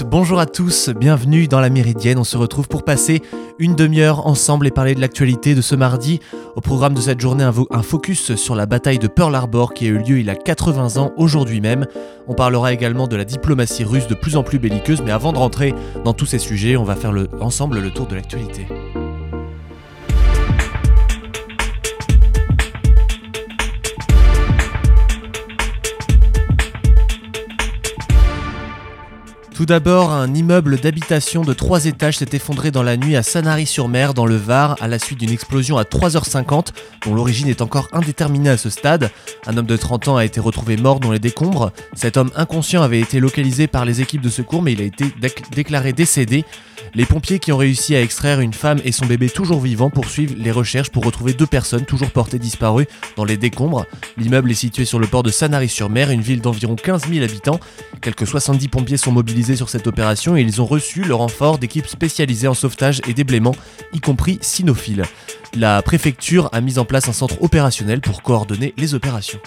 bonjour à tous, bienvenue dans la Méridienne. On se retrouve pour passer une demi-heure ensemble et parler de l'actualité de ce mardi. Au programme de cette journée, un, focus sur la bataille de Pearl Harbor qui a eu lieu il y a 80 ans aujourd'hui même. On parlera également de la diplomatie russe de plus en plus belliqueuse, mais avant de rentrer dans tous ces sujets, on va faire ensemble le tour de l'actualité. Tout d'abord, un immeuble d'habitation de 3 étages s'est effondré dans la nuit à Sanary-sur-Mer, dans le Var, à la suite d'une explosion à 3h50, dont l'origine est encore indéterminée à ce stade. Un homme de 30 ans a été retrouvé mort dans les décombres. Cet homme inconscient avait été localisé par les équipes de secours, mais il a été déclaré décédé. Les pompiers qui ont réussi à extraire une femme et son bébé toujours vivants poursuivent les recherches pour retrouver deux personnes toujours portées disparues dans les décombres. L'immeuble est situé sur le port de Sanary-sur-Mer, une ville d'environ 15 000 habitants. Quelques 70 pompiers sont mobilisés sur cette opération et ils ont reçu le renfort d'équipes spécialisées en sauvetage et déblaiement, y compris cynophiles. La préfecture a mis en place un centre opérationnel pour coordonner les opérations.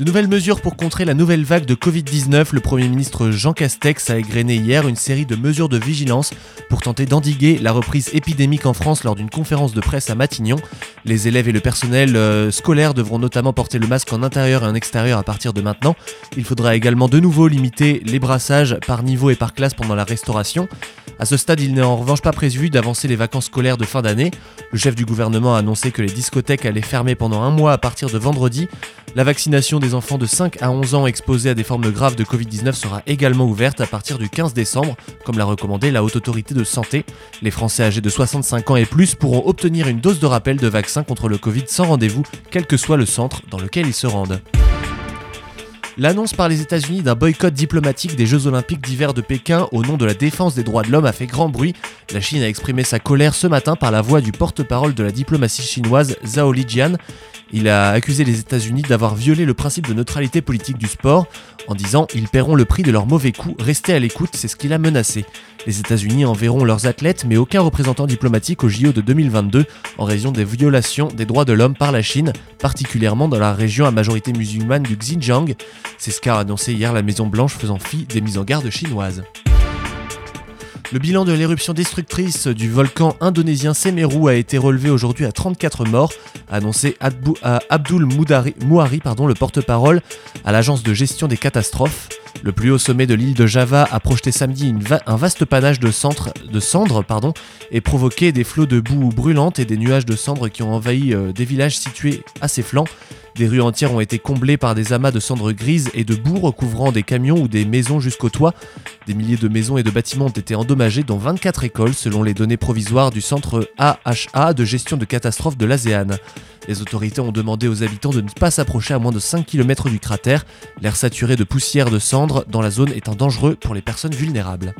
De nouvelles mesures pour contrer la nouvelle vague de Covid-19, le Premier ministre Jean Castex a égrené hier une série de mesures de vigilance pour tenter d'endiguer la reprise épidémique en France lors d'une conférence de presse à Matignon. Les élèves et le personnel euh, scolaire devront notamment porter le masque en intérieur et en extérieur à partir de maintenant. Il faudra également de nouveau limiter les brassages par niveau et par classe pendant la restauration. À ce stade, il n'est en revanche pas prévu d'avancer les vacances scolaires de fin d'année. Le chef du gouvernement a annoncé que les discothèques allaient fermer pendant un mois à partir de vendredi. La vaccination des enfants de 5 à 11 ans exposés à des formes graves de Covid-19 sera également ouverte à partir du 15 décembre, comme l'a recommandé la Haute Autorité de Santé. Les Français âgés de 65 ans et plus pourront obtenir une dose de rappel de vaccin contre le Covid sans rendez-vous, quel que soit le centre dans lequel ils se rendent. L'annonce par les États-Unis d'un boycott diplomatique des Jeux Olympiques d'hiver de Pékin au nom de la défense des droits de l'homme a fait grand bruit. La Chine a exprimé sa colère ce matin par la voix du porte-parole de la diplomatie chinoise Zhao Lijian. Il a accusé les États-Unis d'avoir violé le principe de neutralité politique du sport en disant ils paieront le prix de leurs mauvais coups, restez à l'écoute, c'est ce qu'il a menacé. Les États-Unis enverront leurs athlètes, mais aucun représentant diplomatique au JO de 2022 en raison des violations des droits de l'homme par la Chine, particulièrement dans la région à majorité musulmane du Xinjiang. C'est ce qu'a annoncé hier la Maison Blanche faisant fi des mises en garde chinoises. Le bilan de l'éruption destructrice du volcan indonésien Semeru a été relevé aujourd'hui à 34 morts, annoncé Abdul Mouhari, le porte-parole à l'agence de gestion des catastrophes. Le plus haut sommet de l'île de Java a projeté samedi un vaste panache de, cendres et provoqué des flots de boue brûlante et des nuages de cendres qui ont envahi euh, des villages situés à ses flancs. Des rues entières ont été comblées par des amas de cendres grises et de boue recouvrant des camions ou des maisons jusqu'au toit. Des milliers de maisons et de bâtiments ont été endommagés, dont 24 écoles, selon les données provisoires du centre AHA de gestion de catastrophes de l'ASEAN. Les autorités ont demandé aux habitants de ne pas s'approcher à moins de 5 km du cratère, l'air saturé de poussière de cendres dans la zone étant dangereux pour les personnes vulnérables.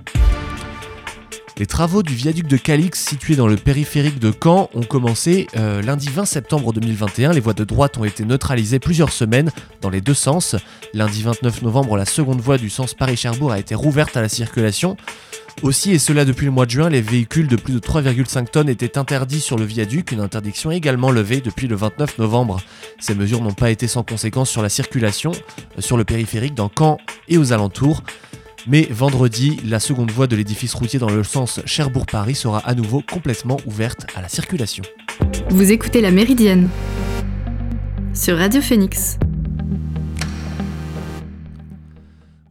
Les travaux du viaduc de Calix, situé dans le périphérique de Caen, ont commencé euh, lundi 20 septembre 2021. Les voies de droite ont été neutralisées plusieurs semaines dans les deux sens. Lundi 29 novembre, la seconde voie du sens Paris-Cherbourg a été rouverte à la circulation. Aussi, et cela depuis le mois de juin, les véhicules de plus de 3,5 tonnes étaient interdits sur le viaduc, une interdiction également levée depuis le 29 novembre. Ces mesures n'ont pas été sans conséquence sur la circulation euh, sur le périphérique dans Caen et aux alentours. Mais vendredi, la seconde voie de l'édifice routier dans le sens Cherbourg-Paris sera à nouveau complètement ouverte à la circulation. Vous écoutez la Méridienne sur Radio Phoenix.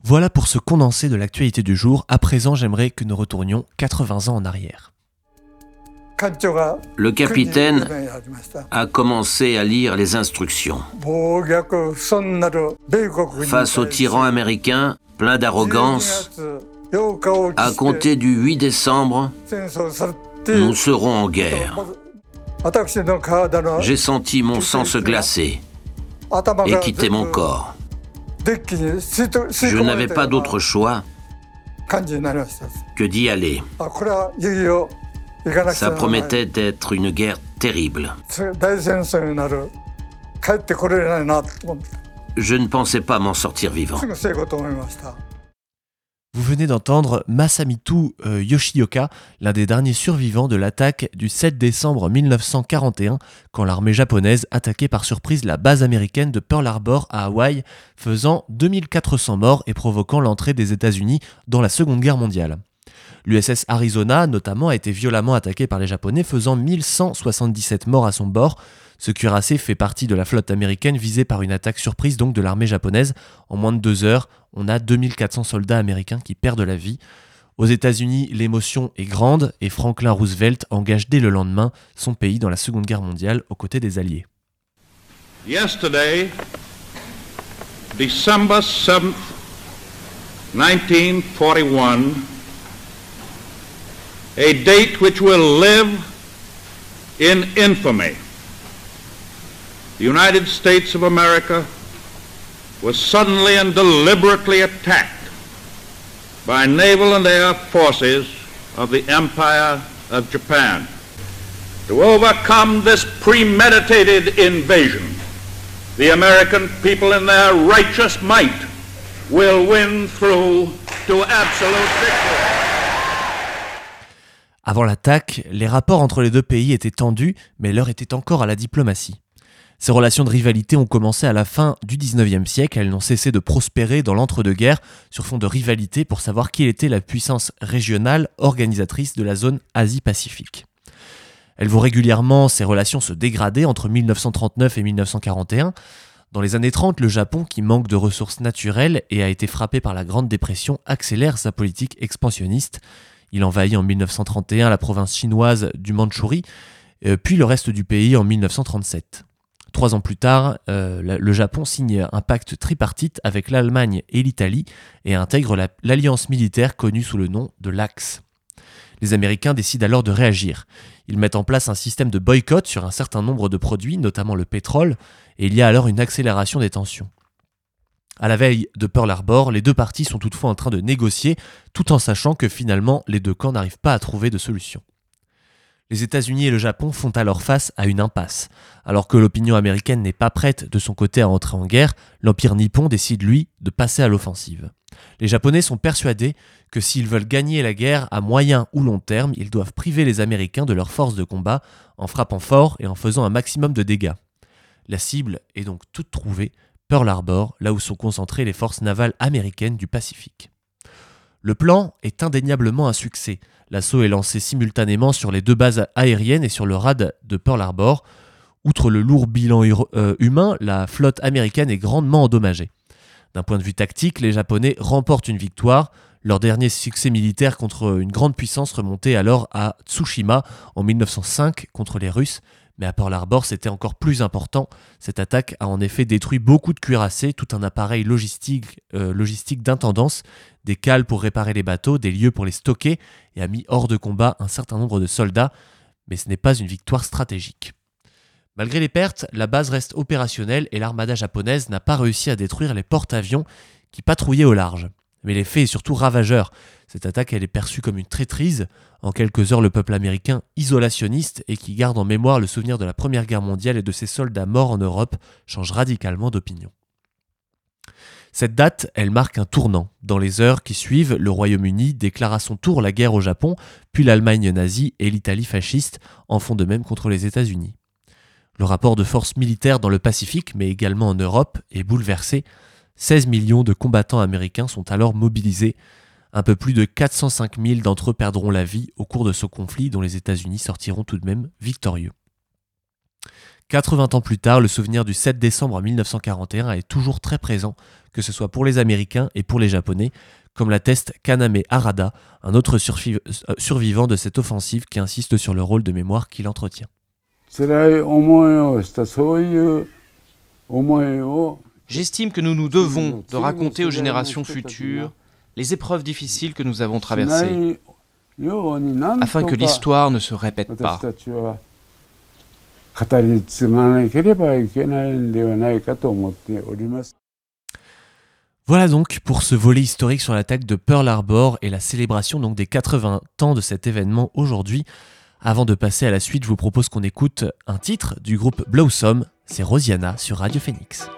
Voilà pour ce condensé de l'actualité du jour. À présent, j'aimerais que nous retournions 80 ans en arrière. Le capitaine a commencé à lire les instructions. Face au tyran américain, plein d'arrogance, à compter du 8 décembre, nous serons en guerre. J'ai senti mon sang se glacer et quitter mon corps. Je n'avais pas d'autre choix que d'y aller. Ça promettait d'être une guerre terrible. Je ne pensais pas m'en sortir vivant. Vous venez d'entendre Masamitu euh, Yoshioka, l'un des derniers survivants de l'attaque du 7 décembre 1941, quand l'armée japonaise attaquait par surprise la base américaine de Pearl Harbor à Hawaï, faisant 2400 morts et provoquant l'entrée des États-Unis dans la Seconde Guerre mondiale. L'USS Arizona, notamment, a été violemment attaqué par les Japonais, faisant 1177 morts à son bord. Ce cuirassé fait partie de la flotte américaine visée par une attaque surprise donc de l'armée japonaise. En moins de deux heures, on a 2400 soldats américains qui perdent la vie. Aux États-Unis, l'émotion est grande et Franklin Roosevelt engage dès le lendemain son pays dans la Seconde Guerre mondiale aux côtés des Alliés. Yesterday, December 7 1941, a date which will live in infamy. The United States of America was suddenly and deliberately attacked by naval and air forces of the Empire of Japan. To overcome this premeditated invasion, the American people in their righteous might will win through to absolute victory. Avant l'attaque, les rapports entre les deux pays étaient tendus, mais l'heure était encore à la diplomatie. Ces relations de rivalité ont commencé à la fin du 19e siècle, elles n'ont cessé de prospérer dans l'entre-deux-guerres sur fond de rivalité pour savoir qui était la puissance régionale organisatrice de la zone Asie-Pacifique. Elles vont régulièrement ces relations se dégrader entre 1939 et 1941. Dans les années 30, le Japon, qui manque de ressources naturelles et a été frappé par la Grande Dépression, accélère sa politique expansionniste. Il envahit en 1931 la province chinoise du Mandchourie, euh, puis le reste du pays en 1937. Trois ans plus tard, euh, le Japon signe un pacte tripartite avec l'Allemagne et l'Italie et intègre l'alliance militaire connue sous le nom de l'Axe. Les Américains décident alors de réagir. Ils mettent en place un système de boycott sur un certain nombre de produits, notamment le pétrole, et il y a alors une accélération des tensions. À la veille de Pearl Harbor, les deux parties sont toutefois en train de négocier, tout en sachant que finalement les deux camps n'arrivent pas à trouver de solution. Les États-Unis et le Japon font alors face à une impasse. Alors que l'opinion américaine n'est pas prête de son côté à entrer en guerre, l'Empire nippon décide, lui, de passer à l'offensive. Les Japonais sont persuadés que s'ils veulent gagner la guerre à moyen ou long terme, ils doivent priver les Américains de leurs forces de combat en frappant fort et en faisant un maximum de dégâts. La cible est donc toute trouvée, Pearl Harbor, là où sont concentrées les forces navales américaines du Pacifique. Le plan est indéniablement un succès. L'assaut est lancé simultanément sur les deux bases aériennes et sur le rad de Pearl Harbor. Outre le lourd bilan euh, humain, la flotte américaine est grandement endommagée. D'un point de vue tactique, les Japonais remportent une victoire. Leur dernier succès militaire contre une grande puissance remontait alors à Tsushima en 1905 contre les Russes, mais à Pearl Harbor, c'était encore plus important. Cette attaque a en effet détruit beaucoup de cuirassés, tout un appareil logistique, euh, logistique d'intendance, des cales pour réparer les bateaux, des lieux pour les stocker, et a mis hors de combat un certain nombre de soldats, mais ce n'est pas une victoire stratégique. Malgré les pertes, la base reste opérationnelle et l'armada japonaise n'a pas réussi à détruire les porte-avions qui patrouillaient au large. Mais l'effet est surtout ravageur. Cette attaque, elle est perçue comme une traîtrise. En quelques heures, le peuple américain, isolationniste et qui garde en mémoire le souvenir de la Première Guerre mondiale et de ses soldats morts en Europe, change radicalement d'opinion. Cette date, elle marque un tournant. Dans les heures qui suivent, le Royaume-Uni déclara à son tour la guerre au Japon, puis l'Allemagne nazie et l'Italie fasciste en font de même contre les États-Unis. Le rapport de force militaire dans le Pacifique, mais également en Europe, est bouleversé 16 millions de combattants américains sont alors mobilisés. Un peu plus de 405 000 d'entre eux perdront la vie au cours de ce conflit dont les États-Unis sortiront tout de même victorieux. 80 ans plus tard, le souvenir du 7 décembre 1941 est toujours très présent, que ce soit pour les Américains et pour les Japonais, comme l'atteste Kaname Harada, un autre euh, survivant de cette offensive qui insiste sur le rôle de mémoire qu'il entretient. J'estime que nous nous devons de raconter aux générations futures les épreuves difficiles que nous avons traversées, afin que l'histoire ne se répète pas. Voilà donc pour ce volet historique sur l'attaque de Pearl Harbor et la célébration donc des 80 ans de cet événement aujourd'hui. Avant de passer à la suite, je vous propose qu'on écoute un titre du groupe Blossom, c'est Rosiana sur Radio Phoenix.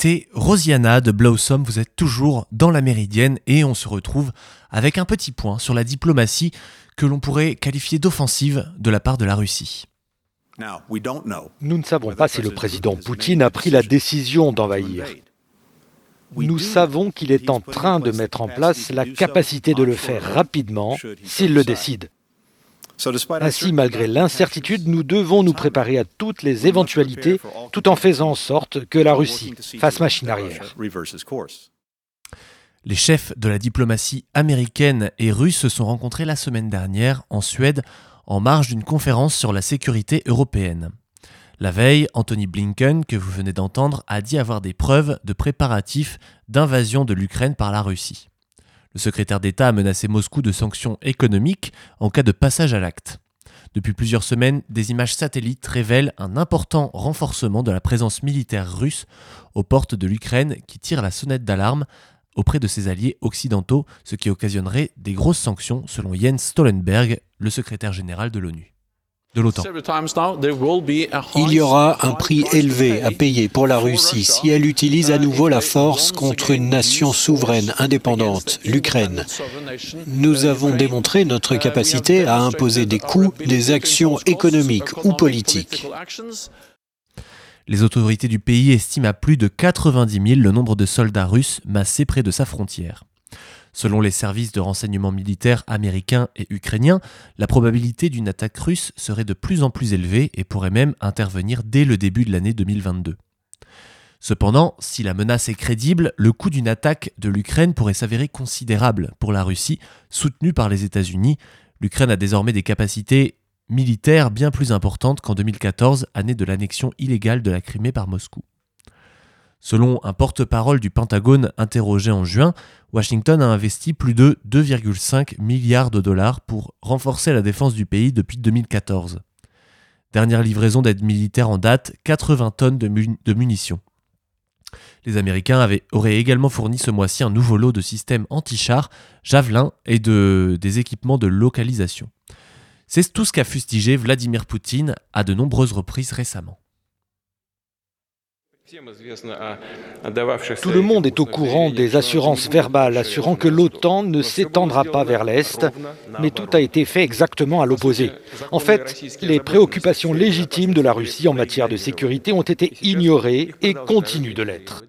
C'était Rosiana de Blossom, vous êtes toujours dans la Méridienne et on se retrouve avec un petit point sur la diplomatie que l'on pourrait qualifier d'offensive de la part de la Russie. Nous ne savons pas si le président Poutine a pris la décision d'envahir. Nous savons qu'il est en train de mettre en place la capacité de le faire rapidement s'il le décide. Ainsi, malgré l'incertitude, nous devons nous préparer à toutes les éventualités tout en faisant en sorte que la Russie fasse machine arrière. Les chefs de la diplomatie américaine et russe se sont rencontrés la semaine dernière en Suède en marge d'une conférence sur la sécurité européenne. La veille, Anthony Blinken, que vous venez d'entendre, a dit avoir des preuves de préparatifs d'invasion de l'Ukraine par la Russie. Le secrétaire d'État a menacé Moscou de sanctions économiques en cas de passage à l'acte. Depuis plusieurs semaines, des images satellites révèlent un important renforcement de la présence militaire russe aux portes de l'Ukraine qui tire la sonnette d'alarme auprès de ses alliés occidentaux, ce qui occasionnerait des grosses sanctions selon Jens Stoltenberg, le secrétaire général de l'ONU. De l'OTAN. Il y aura un prix élevé à payer pour la Russie si elle utilise à nouveau la force contre une nation souveraine indépendante, l'Ukraine. Nous avons démontré notre capacité à imposer des coûts, des actions économiques ou politiques. Les autorités du pays estiment à plus de 90 000 le nombre de soldats russes massés près de sa frontière. Selon les services de renseignement militaires américains et ukrainiens, la probabilité d'une attaque russe serait de plus en plus élevée et pourrait même intervenir dès le début de l'année 2022. Cependant, si la menace est crédible, le coût d'une attaque de l'Ukraine pourrait s'avérer considérable pour la Russie, soutenue par les États-Unis. L'Ukraine a désormais des capacités militaire bien plus importante qu'en 2014, année de l'annexion illégale de la Crimée par Moscou. Selon un porte-parole du Pentagone interrogé en juin, Washington a investi plus de 2,5 milliards de dollars pour renforcer la défense du pays depuis 2014. Dernière livraison d'aide militaire en date, 80 tonnes de, munitions. Les Américains auraient également fourni ce mois-ci un nouveau lot de systèmes anti-chars, javelins et de, des équipements de localisation. C'est tout ce qu'a fustigé Vladimir Poutine à de nombreuses reprises récemment. Tout le monde est au courant des assurances verbales assurant que l'OTAN ne s'étendra pas vers l'Est, mais tout a été fait exactement à l'opposé. En fait, les préoccupations légitimes de la Russie en matière de sécurité ont été ignorées et continuent de l'être.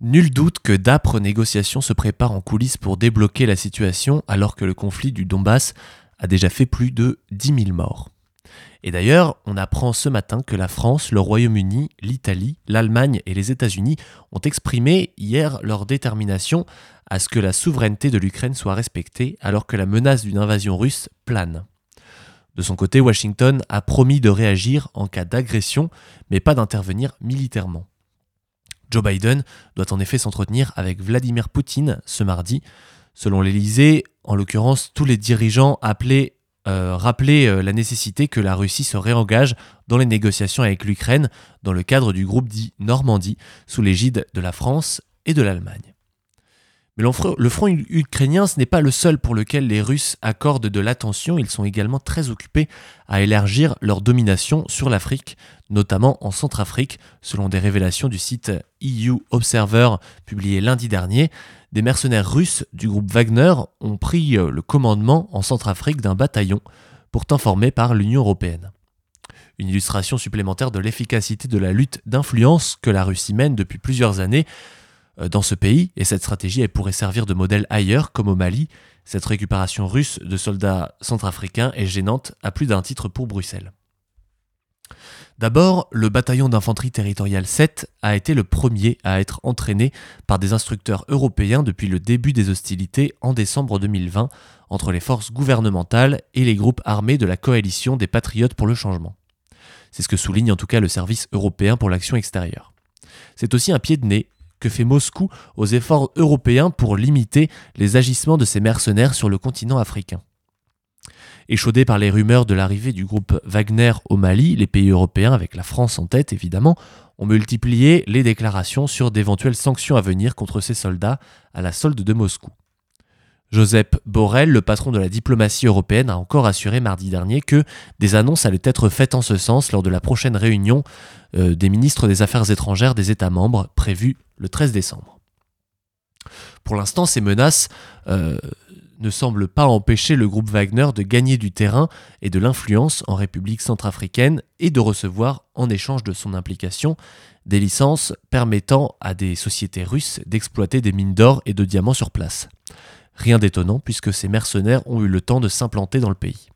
Nul doute que d'âpres négociations se préparent en coulisses pour débloquer la situation alors que le conflit du Donbass a déjà fait plus de 10 000 morts. Et d'ailleurs, on apprend ce matin que la France, le Royaume-Uni, l'Italie, l'Allemagne et les États-Unis ont exprimé hier leur détermination à ce que la souveraineté de l'Ukraine soit respectée alors que la menace d'une invasion russe plane. De son côté, Washington a promis de réagir en cas d'agression, mais pas d'intervenir militairement. Joe Biden doit en effet s'entretenir avec Vladimir Poutine ce mardi. Selon l'Elysée, en l'occurrence, tous les dirigeants appelés euh, rappeler euh, la nécessité que la Russie se réengage dans les négociations avec l'Ukraine dans le cadre du groupe dit Normandie, sous l'égide de la France et de l'Allemagne. Mais le front ukrainien, ce n'est pas le seul pour lequel les Russes accordent de l'attention, ils sont également très occupés à élargir leur domination sur l'Afrique, notamment en Centrafrique, selon des révélations du site EU Observer publié lundi dernier. Des mercenaires russes du groupe Wagner ont pris euh, le commandement en Centrafrique d'un bataillon, pourtant formé par l'Union européenne. Une illustration supplémentaire de l'efficacité de la lutte d'influence que la Russie mène depuis plusieurs années dans ce pays, et cette stratégie elle pourrait servir de modèle ailleurs, comme au Mali. Cette récupération russe de soldats centrafricains est gênante à plus d'un titre pour Bruxelles. D'abord, le bataillon d'infanterie territoriale 7 a été le premier à être entraîné par des instructeurs européens depuis le début des hostilités en décembre 2020 entre les forces gouvernementales et les groupes armés de la coalition des Patriotes pour le changement. C'est ce que souligne en tout cas le service européen pour l'action extérieure. C'est aussi un pied de nez que fait Moscou aux efforts européens pour limiter les agissements de ces mercenaires sur le continent africain. Échaudés par les rumeurs de l'arrivée du groupe Wagner au Mali, les pays européens, avec la France en tête évidemment, ont multiplié les déclarations sur d'éventuelles sanctions à venir contre ces soldats à la solde de Moscou. Joseph Borrell, le patron de la diplomatie européenne, a encore assuré mardi dernier que des annonces allaient être faites en ce sens lors de la prochaine réunion euh, des ministres des Affaires étrangères des États membres prévue le 13 décembre. Pour l'instant, ces menaces euh, ne semblent pas empêcher le groupe Wagner de gagner du terrain et de l'influence en République centrafricaine et de recevoir, en échange de son implication, des licences permettant à des sociétés russes d'exploiter des mines d'or et de diamants sur place. Rien d'étonnant puisque ces mercenaires ont eu le temps de s'implanter dans le pays.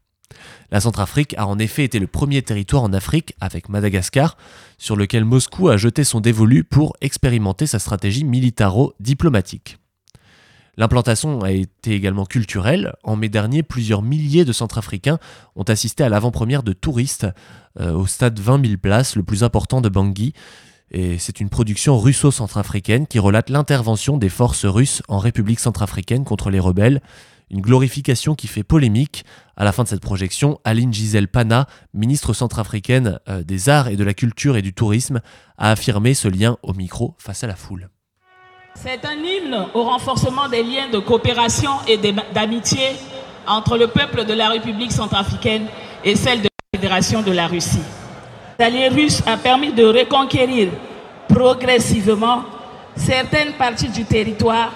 La Centrafrique a en effet été le premier territoire en Afrique, avec Madagascar, sur lequel Moscou a jeté son dévolu pour expérimenter sa stratégie militaro-diplomatique. L'implantation a été également culturelle. En mai dernier, plusieurs milliers de Centrafricains ont assisté à l'avant-première de touristes euh, au stade 20 000 places, le plus important de Bangui. Et c'est une production russo-centrafricaine qui relate l'intervention des forces russes en République centrafricaine contre les rebelles. Une glorification qui fait polémique. À la fin de cette projection, Aline Gisèle Pana, ministre centrafricaine euh, des Arts et de la Culture et du Tourisme, a affirmé ce lien au micro face à la foule. C'est un hymne au renforcement des liens de coopération et d'amitié entre le peuple de la République centrafricaine et celle de la Fédération de la Russie. L'allié russe a permis de reconquérir progressivement certaines parties du territoire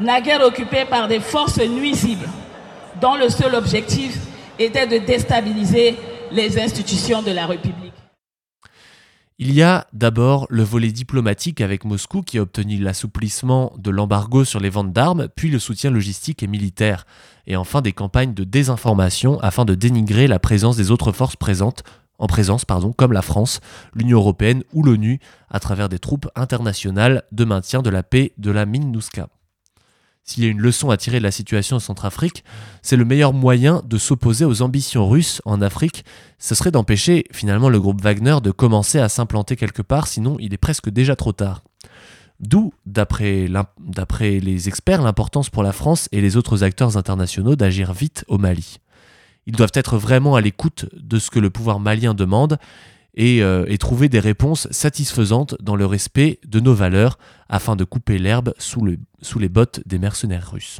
naguère occupées par des forces nuisibles dont le seul objectif était de déstabiliser les institutions de la République. Il y a d'abord le volet diplomatique avec Moscou qui a obtenu l'assouplissement de l'embargo sur les ventes d'armes, puis le soutien logistique et militaire, et enfin des campagnes de désinformation afin de dénigrer la présence des autres forces présentes en présence, pardon, comme la France, l'Union européenne ou l'ONU, à travers des troupes internationales de maintien de la paix de la MINUSCA. S'il y a une leçon à tirer de la situation en Centrafrique, c'est le meilleur moyen de s'opposer aux ambitions russes en Afrique, ce serait d'empêcher finalement le groupe Wagner de commencer à s'implanter quelque part, sinon il est presque déjà trop tard. D'où, d'après les experts, l'importance pour la France et les autres acteurs internationaux d'agir vite au Mali. Ils doivent être vraiment à l'écoute de ce que le pouvoir malien demande euh, et, trouver des réponses satisfaisantes dans le respect de nos valeurs afin de couper l'herbe sous, les bottes des mercenaires russes.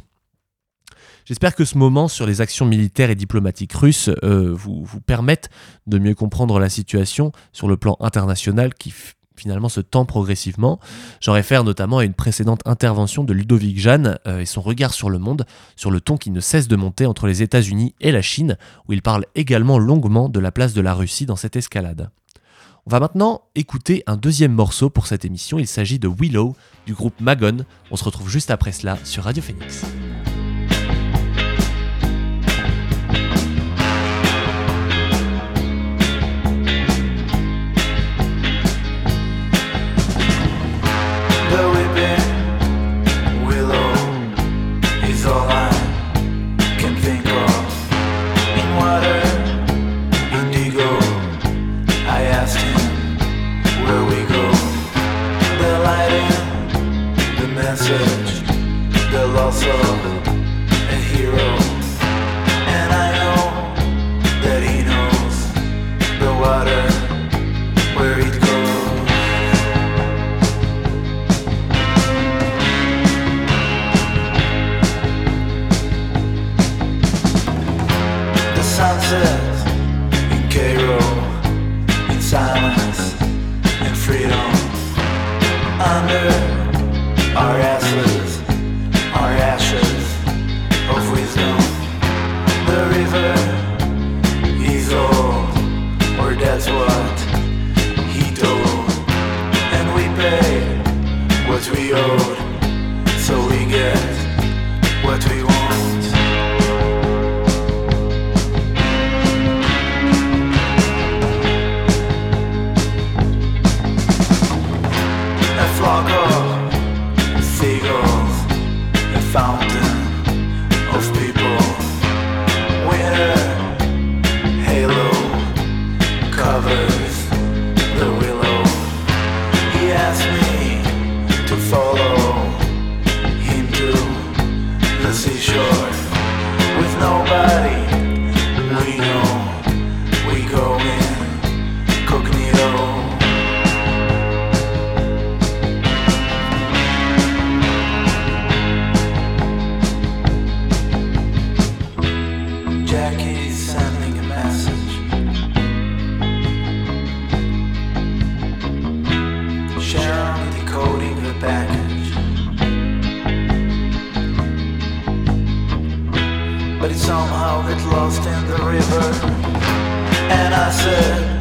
J'espère que ce moment sur les actions militaires et diplomatiques russes euh, vous, vous permettent de mieux comprendre la situation sur le plan international qui finalement se tend progressivement. J'en réfère notamment à une précédente intervention de Ludovic Jeanne euh, et son regard sur le monde, sur le ton qui ne cesse de monter entre les États-Unis et la Chine, où il parle également longuement de la place de la Russie dans cette escalade. On va maintenant écouter un deuxième morceau pour cette émission, il s'agit de Willow du groupe Magon. On se retrouve juste après cela sur Radio Phoenix. a flock but it somehow got lost in the river. And I said,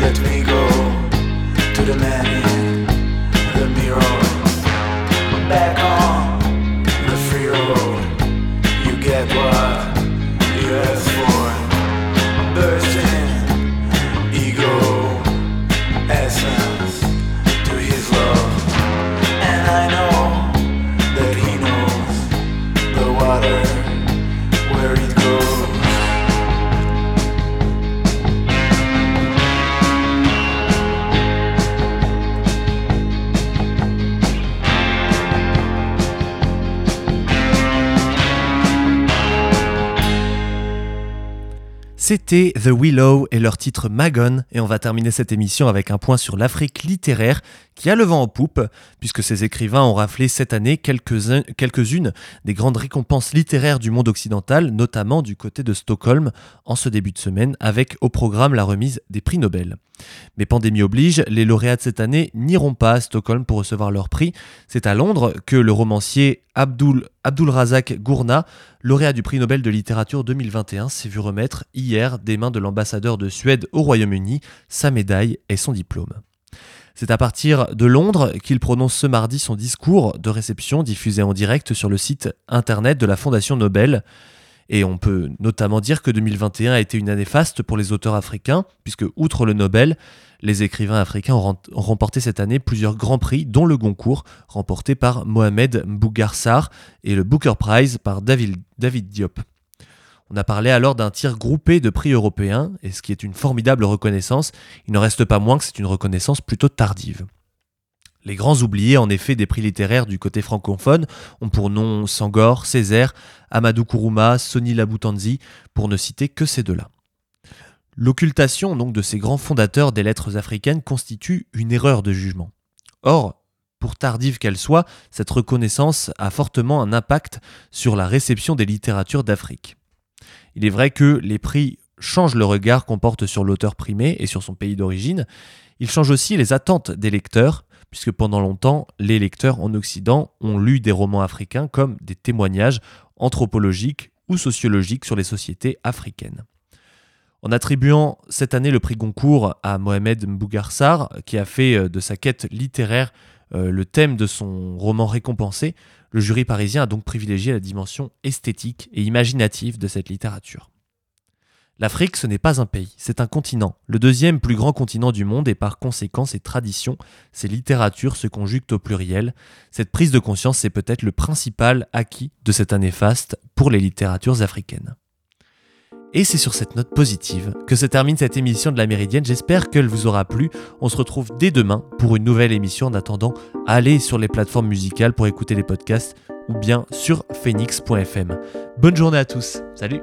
let me go to the man in the mirror. Back on. C'était The Willow et leur titre Magon, et on va terminer cette émission avec un point sur l'Afrique littéraire qui a le vent en poupe, puisque ces écrivains ont raflé cette année quelques-unes des grandes récompenses littéraires du monde occidental, notamment du côté de Stockholm, en ce début de semaine, avec au programme la remise des prix Nobel. Mais pandémie oblige, les lauréats de cette année n'iront pas à Stockholm pour recevoir leur prix. C'est à Londres que le romancier Abdul, Abdul Razak Gourna, lauréat du prix Nobel de littérature 2021, s'est vu remettre hier des mains de l'ambassadeur de Suède au Royaume-Uni sa médaille et son diplôme. C'est à partir de Londres qu'il prononce ce mardi son discours de réception diffusé en direct sur le site internet de la Fondation Nobel. Et on peut notamment dire que 2021 a été une année faste pour les auteurs africains, puisque outre le Nobel, les écrivains africains ont remporté cette année plusieurs grands prix, dont le Goncourt, remporté par Mohamed Mbougar Sarr, et le Booker Prize par David, David Diop. On a parlé alors d'un tir groupé de prix européens, et ce qui est une formidable reconnaissance, il n'en reste pas moins que c'est une reconnaissance plutôt tardive. Les grands oubliés, en effet, des prix littéraires du côté francophone ont pour nom Sangor, Césaire, Amadou Kourouma, Sonny Laboutanzi, pour ne citer que ces deux-là. L'occultation donc de ces grands fondateurs des lettres africaines constitue une erreur de jugement. Or, pour tardive qu'elle soit, cette reconnaissance a fortement un impact sur la réception des littératures d'Afrique. Il est vrai que les prix changent le regard qu'on porte sur l'auteur primé et sur son pays d'origine. Ils changent aussi les attentes des lecteurs, puisque pendant longtemps, les lecteurs en Occident ont lu des romans africains comme des témoignages anthropologiques ou sociologiques sur les sociétés africaines. En attribuant cette année le prix Goncourt à Mohamed Mbougar Sarr, qui a fait euh, de sa quête littéraire euh, le thème de son roman récompensé, le jury parisien a donc privilégié la dimension esthétique et imaginative de cette littérature. L'Afrique, ce n'est pas un pays, c'est un continent, le deuxième plus grand continent du monde et par conséquent ses traditions, ses littératures se conjuguent au pluriel. Cette prise de conscience, c'est peut-être le principal acquis de cette année faste pour les littératures africaines. Et c'est sur cette note positive que se termine cette émission de la Méridienne. J'espère qu'elle vous aura plu. On se retrouve dès demain pour une nouvelle émission. En attendant, allez sur les plateformes musicales pour écouter les podcasts ou bien sur phoenix.fm. Bonne journée à tous. Salut